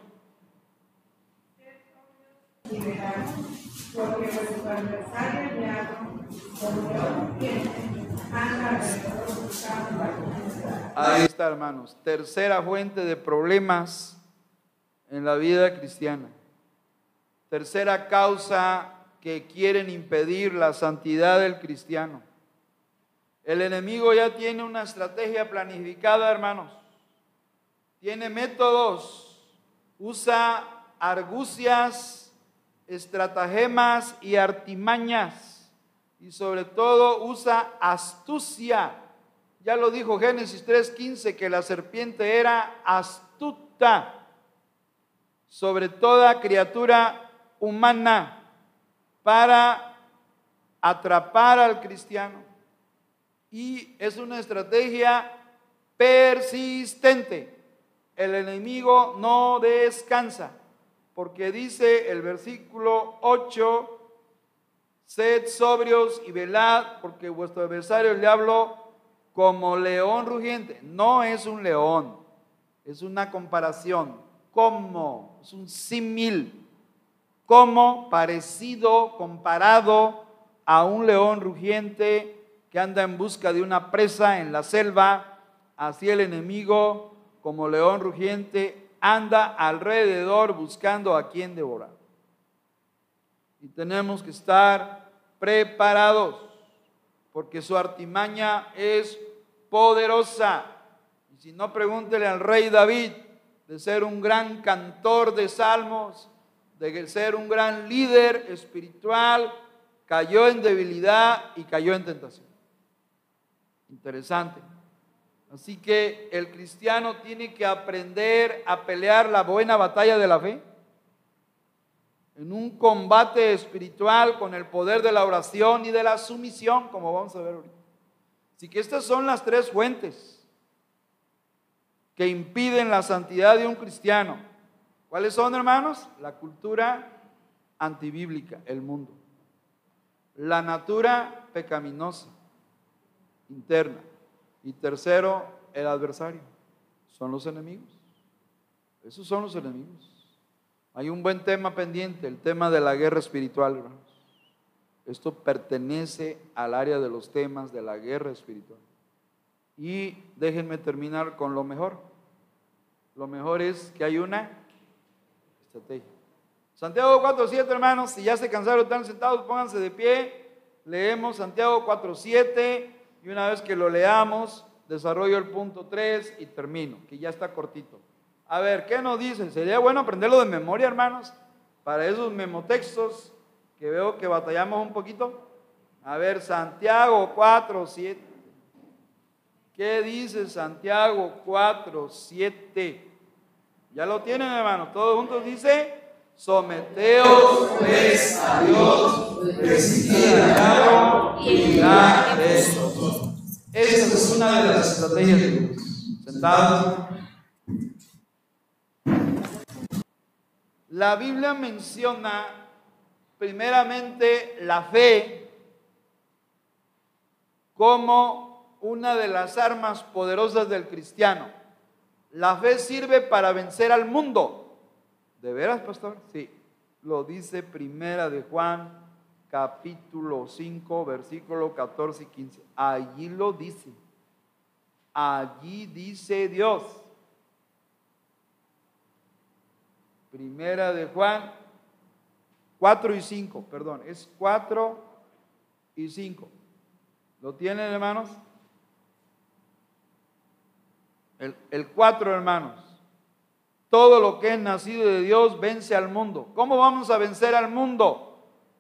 Porque vuestro adversario Ahí está, hermanos. Tercera fuente de problemas en la vida cristiana. Tercera causa que quieren impedir la santidad del cristiano. El enemigo ya tiene una estrategia planificada, hermanos. Tiene métodos, usa argucias, estratagemas y artimañas. Y sobre todo usa astucia. Ya lo dijo Génesis 3:15 que la serpiente era astuta sobre toda criatura humana para atrapar al cristiano. Y es una estrategia persistente. El enemigo no descansa, porque dice el versículo 8, sed sobrios y velad, porque vuestro adversario le hablo como león rugiente. No es un león, es una comparación. Como, es un símil como parecido, comparado a un león rugiente que anda en busca de una presa en la selva, así el enemigo, como león rugiente, anda alrededor buscando a quien devorar. Y tenemos que estar preparados, porque su artimaña es poderosa. Y si no, pregúntele al rey David de ser un gran cantor de salmos, de ser un gran líder espiritual, cayó en debilidad y cayó en tentación. Interesante. Así que el cristiano tiene que aprender a pelear la buena batalla de la fe en un combate espiritual con el poder de la oración y de la sumisión, como vamos a ver ahorita. Así que estas son las tres fuentes que impiden la santidad de un cristiano. ¿Cuáles son, hermanos? La cultura antibíblica, el mundo. La natura pecaminosa, interna. Y tercero, el adversario. Son los enemigos. Esos son los enemigos. Hay un buen tema pendiente, el tema de la guerra espiritual, hermanos. Esto pertenece al área de los temas de la guerra espiritual. Y déjenme terminar con lo mejor. Lo mejor es que hay una Santiago 4.7, hermanos, si ya se cansaron, están sentados, pónganse de pie. Leemos Santiago 4.7 y una vez que lo leamos, desarrollo el punto 3 y termino, que ya está cortito. A ver, ¿qué nos dicen? Sería bueno aprenderlo de memoria, hermanos, para esos memotextos que veo que batallamos un poquito. A ver, Santiago 4.7. ¿Qué dice Santiago 4.7? Ya lo tienen, hermanos. Todos juntos dice, someteos pues a Dios, resistid al y mirad esto. Esta es una de las estrategias de Dios. Sentados. La Biblia menciona primeramente la fe como una de las armas poderosas del cristiano. La fe sirve para vencer al mundo. ¿De veras, pastor? Sí. Lo dice Primera de Juan, capítulo 5, versículo 14 y 15. Allí lo dice. Allí dice Dios. Primera de Juan, 4 y 5, perdón, es 4 y 5. ¿Lo tienen, hermanos? El, 4, hermanos. Todo lo que es nacido de Dios vence al mundo. ¿Cómo vamos a vencer al mundo?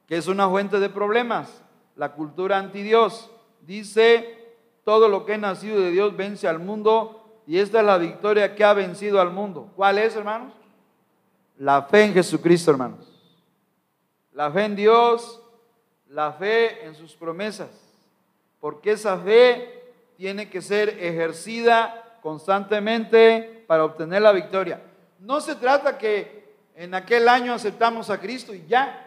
Que es una fuente de problemas. La cultura anti Dios. Dice, todo lo que es nacido de Dios vence al mundo. Y esta es la victoria que ha vencido al mundo. ¿Cuál es, hermanos? La fe en Jesucristo, hermanos. La fe en Dios, la fe en sus promesas. Porque esa fe tiene que ser ejercida constantemente para obtener la victoria. No se trata que en aquel año aceptamos a Cristo y ya.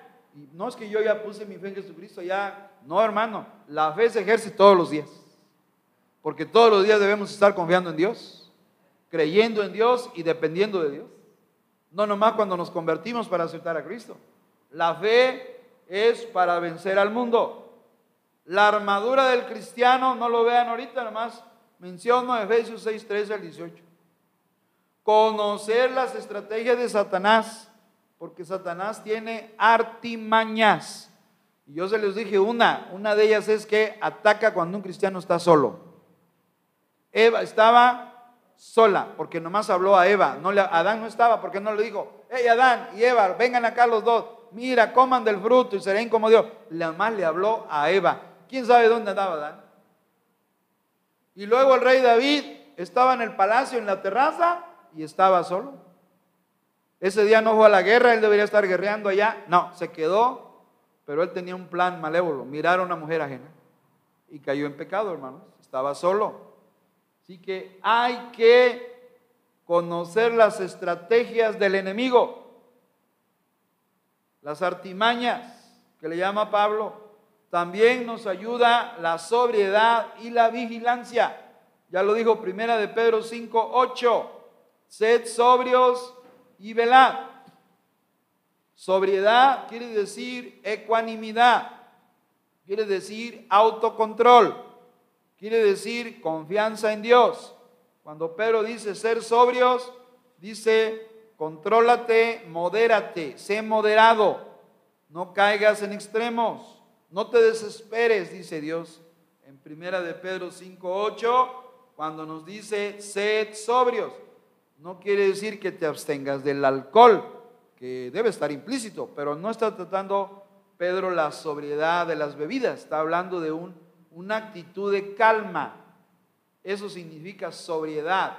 No es que yo ya puse mi fe en Jesucristo, ya. No, hermano. La fe se ejerce todos los días. Porque todos los días debemos estar confiando en Dios, creyendo en Dios y dependiendo de Dios. No nomás cuando nos convertimos para aceptar a Cristo. La fe es para vencer al mundo. La armadura del cristiano, no lo vean ahorita, nomás menciono Efesios 6, 13 al 18. Conocer las estrategias de Satanás, porque Satanás tiene artimañas. Y yo se les dije una, una de ellas es que ataca cuando un cristiano está solo. Eva estaba sola, porque nomás habló a Eva. No le, Adán no estaba, porque no le dijo, hey Adán y Eva, vengan acá los dos mira, coman del fruto y seréis como Dios. Más le habló a Eva. ¿Quién sabe dónde andaba Adán? Y luego el rey David estaba en el palacio, en la terraza, y estaba solo. Ese día no fue a la guerra, él debería estar guerreando allá. No, se quedó, pero él tenía un plan malévolo. Mirar a una mujer ajena. Y cayó en pecado, hermanos. Estaba solo. Así que hay que conocer las estrategias del enemigo las artimañas que le llama Pablo. También nos ayuda la sobriedad y la vigilancia. Ya lo dijo primera de Pedro 5, 8. Sed sobrios y velad. Sobriedad quiere decir ecuanimidad, quiere decir autocontrol, quiere decir confianza en Dios. Cuando Pedro dice ser sobrios, dice contrólate, modérate, sé moderado, no caigas en extremos, no te desesperes, dice Dios en primera de Pedro 5:8, cuando nos dice sed sobrios. No quiere decir que te abstengas del alcohol, que debe estar implícito, pero no está tratando Pedro la sobriedad de las bebidas, está hablando de un, una actitud de calma. Eso significa sobriedad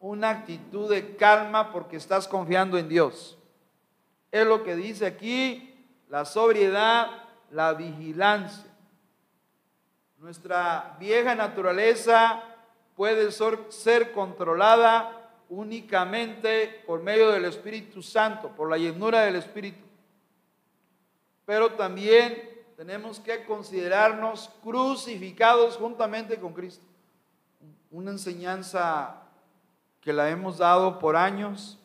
una actitud de calma porque estás confiando en Dios. Es lo que dice aquí la sobriedad, la vigilancia. Nuestra vieja naturaleza puede ser controlada únicamente por medio del Espíritu Santo, por la llenura del Espíritu. Pero también tenemos que considerarnos crucificados juntamente con Cristo. Una enseñanza que la hemos dado por años,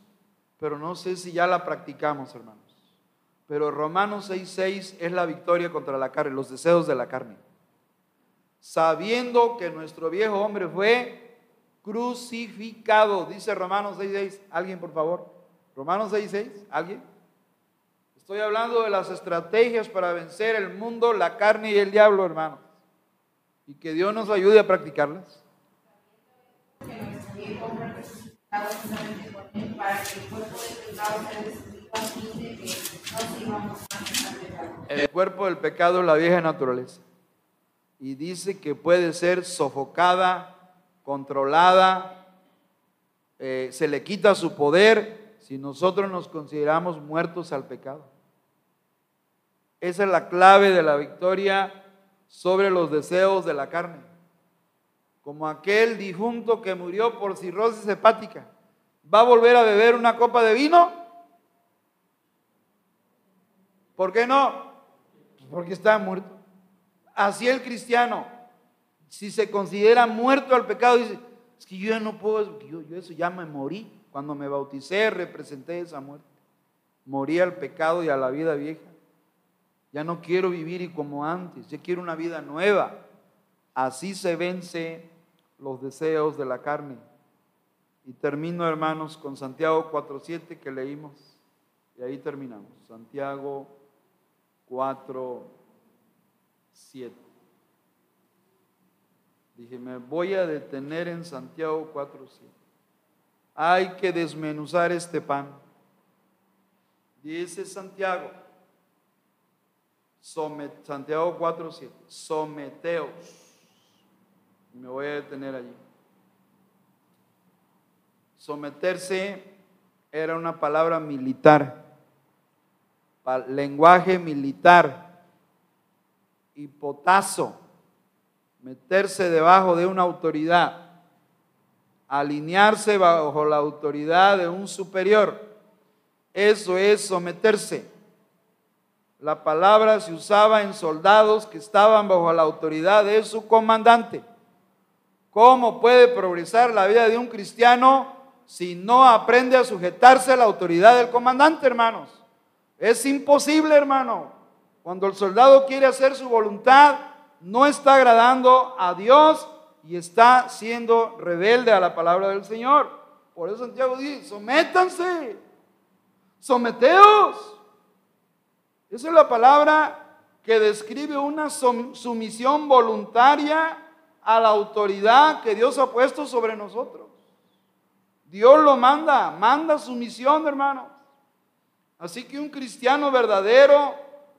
pero no sé si ya la practicamos, hermanos. Pero Romanos 6:6 es la victoria contra la carne, los deseos de la carne. Sabiendo que nuestro viejo hombre fue crucificado, dice Romanos 6:6. ¿Alguien, por favor? Romanos 6:6, ¿alguien? Estoy hablando de las estrategias para vencer el mundo, la carne y el diablo, hermanos. Y que Dios nos ayude a practicarlas. El cuerpo del pecado es la vieja naturaleza. Y dice que puede ser sofocada, controlada, eh, se le quita su poder si nosotros nos consideramos muertos al pecado. Esa es la clave de la victoria sobre los deseos de la carne como aquel difunto que murió por cirrosis hepática, ¿va a volver a beber una copa de vino? ¿Por qué no? Porque está muerto. Así el cristiano, si se considera muerto al pecado, dice, es que yo ya no puedo, yo, eso ya me morí. Cuando me bauticé representé esa muerte. Morí al pecado y a la vida vieja. Ya no quiero vivir como antes, yo quiero una vida nueva. Así se vence los deseos de la carne. Y termino, hermanos, con Santiago 4.7 que leímos. Y ahí terminamos. Santiago 4, 7. Dije, me voy a detener en Santiago 4, 7. Hay que desmenuzar este pan. Dice Santiago, Santiago 4, 7, someteos. Me voy a detener allí. Someterse era una palabra militar, lenguaje militar, hipotazo, meterse debajo de una autoridad, alinearse bajo la autoridad de un superior. Eso es someterse. La palabra se usaba en soldados que estaban bajo la autoridad de su comandante. ¿Cómo puede progresar la vida de un cristiano si no aprende a sujetarse a la autoridad del comandante, hermanos. Es imposible, hermano. Cuando el soldado quiere hacer su voluntad, no está agradando a Dios y está siendo rebelde a la palabra del Señor. Por eso Santiago dice, sométanse, someteos. Esa es la palabra que describe una sumisión voluntaria a la autoridad que Dios ha puesto sobre nosotros. Dios lo manda, manda su misión, hermano. Así que un cristiano verdadero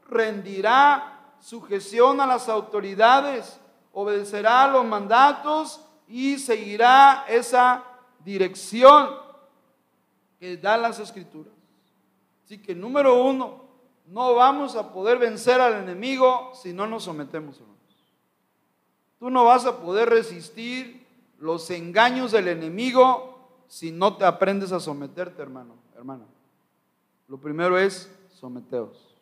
rendirá sujeción a las autoridades, obedecerá los mandatos y seguirá esa dirección que dan las escrituras. Así que número uno, no vamos a poder vencer al enemigo si no nos sometemos, hermanos. Tú no vas a poder resistir los engaños del enemigo si no te aprendes a someterte, hermano. Lo primero es someteos.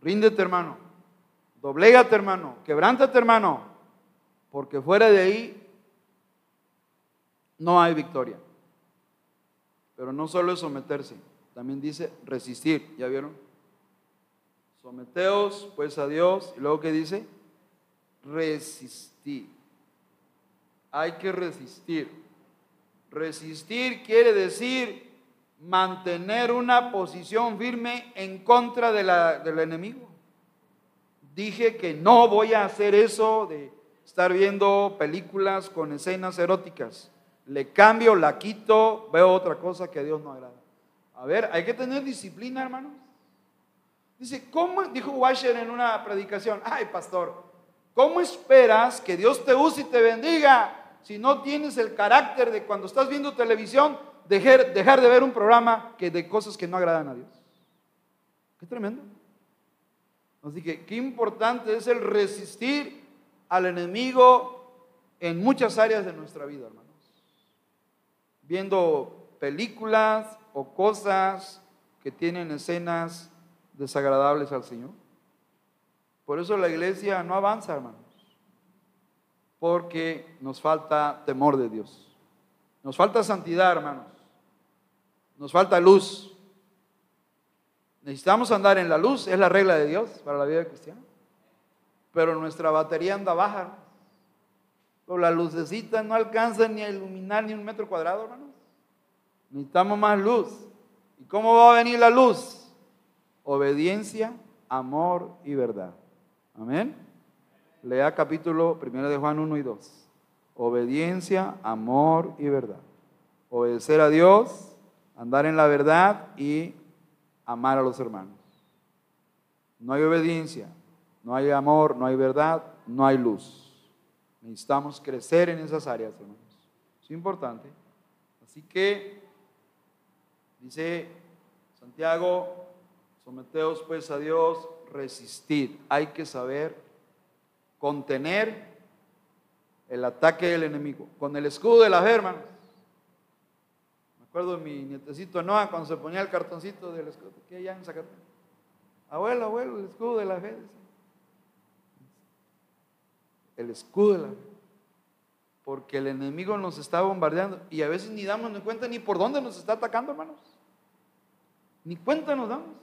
Ríndete, hermano. Doblégate, hermano. Quebrántate, hermano. Porque fuera de ahí no hay victoria. Pero no solo es someterse, también dice resistir. ¿Ya vieron? Someteos pues a Dios. Y luego que dice resistir. Hay que resistir. Resistir quiere decir mantener una posición firme en contra de la, del enemigo. Dije que no voy a hacer eso de estar viendo películas con escenas eróticas. Le cambio, la quito, veo otra cosa que a Dios no agrada. A ver, hay que tener disciplina, hermanos. Dice, ¿cómo? Dijo Washer en una predicación, ay pastor, ¿cómo esperas que Dios te use y te bendiga si no tienes el carácter de cuando estás viendo televisión, dejar, dejar de ver un programa que de cosas que no agradan a Dios. Qué tremendo. Así que qué importante es el resistir al enemigo en muchas áreas de nuestra vida, hermanos. Viendo películas o cosas que tienen escenas desagradables al Señor. Por eso la iglesia no avanza, hermano porque nos falta temor de Dios. Nos falta santidad, hermanos. Nos falta luz. Necesitamos andar en la luz, es la regla de Dios para la vida cristiana. Pero nuestra batería anda baja. Pero la lucecita no alcanza ni a iluminar ni un metro cuadrado, hermanos. Necesitamos más luz. ¿Y cómo va a venir la luz? Obediencia, amor y verdad. Amén. Lea capítulo 1 de Juan 1 y 2. Obediencia, amor y verdad. Obedecer a Dios, andar en la verdad y amar a los hermanos. No hay obediencia, no hay amor, no hay verdad, no hay luz. Necesitamos crecer en esas áreas, hermanos. Es importante. Así que, dice Santiago, someteos pues a Dios, resistir. Hay que saber contener el ataque del enemigo con el escudo de la fe, hermanos. De mi nietecito Noah cuando se ponía el cartoncito del escudo, que allá en Zacatecas. Abuelo, abuelo, el escudo de la fe. El escudo de la fe. Porque el enemigo nos está bombardeando y a veces ni damos ni cuenta ni por dónde nos está atacando, hermanos. Ni cuenta nos damos.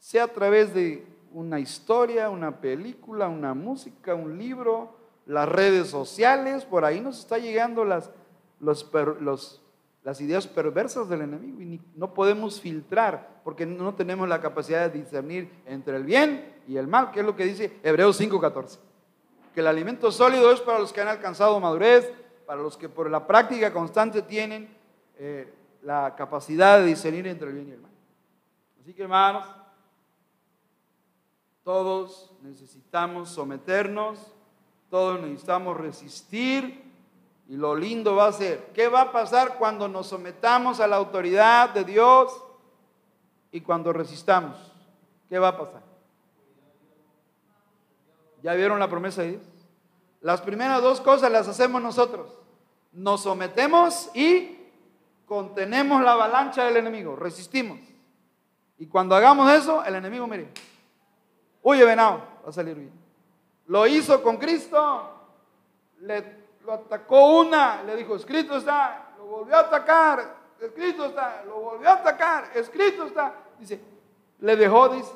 Sea a través de una historia, una película, una música, un libro, las redes sociales, por ahí nos está llegando las, los, las ideas perversas del enemigo y no podemos filtrar porque no tenemos la capacidad de discernir entre el bien y el mal, que es lo que dice Hebreos 5:14. Que el alimento sólido es para los que han alcanzado madurez, para los que por la práctica constante tienen eh, la capacidad de discernir entre el bien y el mal. Así que hermanos, todos necesitamos someternos, todos necesitamos resistir y lo lindo va a ser, ¿qué va a pasar cuando nos sometamos a la autoridad de Dios y cuando resistamos? ¿Qué va a pasar? ¿Ya vieron la promesa de Dios? Las primeras dos cosas las hacemos nosotros. Nos sometemos y contenemos la avalancha del enemigo, resistimos. Y cuando hagamos eso, el enemigo, mire, Huye, venado, va a salir bien. Lo hizo con Cristo, le, lo atacó una, le dijo, escrito está, lo volvió a atacar, escrito está, lo volvió a atacar, escrito está. Dice, le dejó, dice,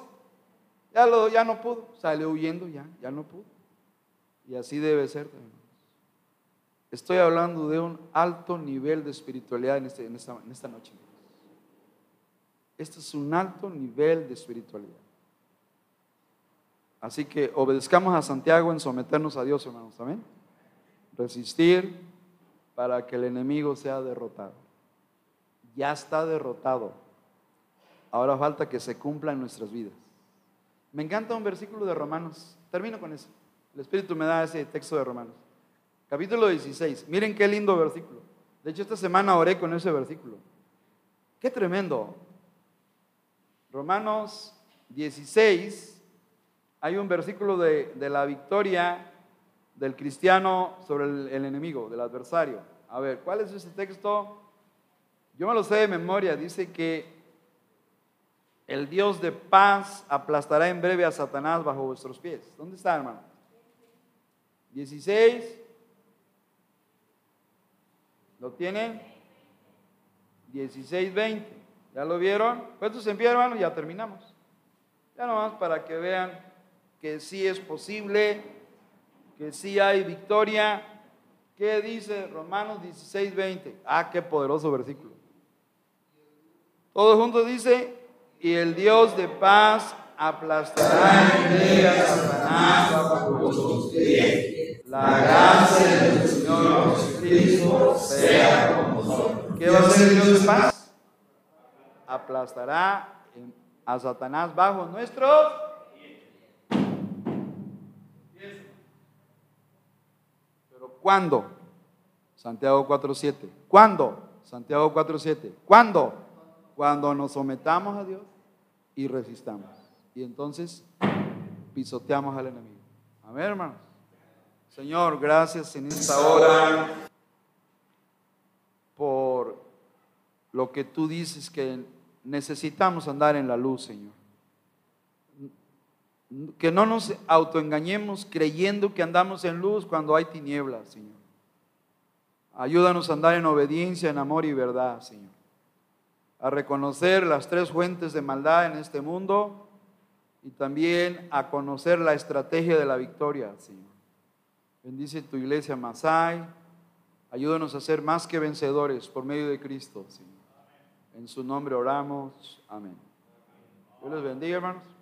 ya, lo, ya no pudo, salió huyendo, ya, ya no pudo. Y así debe ser Estoy hablando de un alto nivel de espiritualidad en, este, en, esta, en esta noche. Este es un alto nivel de espiritualidad. Así que obedezcamos a Santiago en someternos a Dios, hermanos. Amén. Resistir para que el enemigo sea derrotado. Ya está derrotado. Ahora falta que se cumpla en nuestras vidas. Me encanta un versículo de Romanos. Termino con eso. El Espíritu me da ese texto de Romanos. Capítulo 16. Miren qué lindo versículo. De hecho, esta semana oré con ese versículo. Qué tremendo. Romanos 16, hay un versículo de, la victoria del cristiano sobre el, enemigo, del adversario. A ver, ¿cuál es ese texto? Yo me lo sé de memoria. Dice que el Dios de paz aplastará en breve a Satanás bajo vuestros pies. ¿Dónde está, hermano? 16. ¿Lo tienen? 16, 20. ¿Ya lo vieron? ¿Cuántos en pie, hermano? Ya terminamos. Ya nomás para que vean que sí es posible, que sí hay victoria. ¿Qué dice Romanos 16, 20? Ah, qué poderoso versículo. Todos juntos dice, y el Dios de paz aplastará en a Satanás La gracia del Señor Jesucristo sea con nosotros. ¿Qué va a hacer el Dios de paz? Aplastará a Satanás bajo nuestros ¿Cuándo? Santiago 4.7. ¿Cuándo? Santiago 4.7. ¿Cuándo? Cuando nos sometamos a Dios y resistamos. Y entonces pisoteamos al enemigo. Amén, hermanos. Señor, gracias en esta hora por lo que tú dices que necesitamos andar en la luz, Señor que no nos autoengañemos creyendo que andamos en luz cuando hay tinieblas, Señor. Ayúdanos a andar en obediencia, en amor y verdad, Señor. A reconocer las tres fuentes de maldad en este mundo y también a conocer la estrategia de la victoria, Señor. Bendice tu iglesia Masai. Ayúdanos a ser más que vencedores por medio de Cristo, Señor. En su nombre oramos. Amén. Dios les bendiga, hermanos.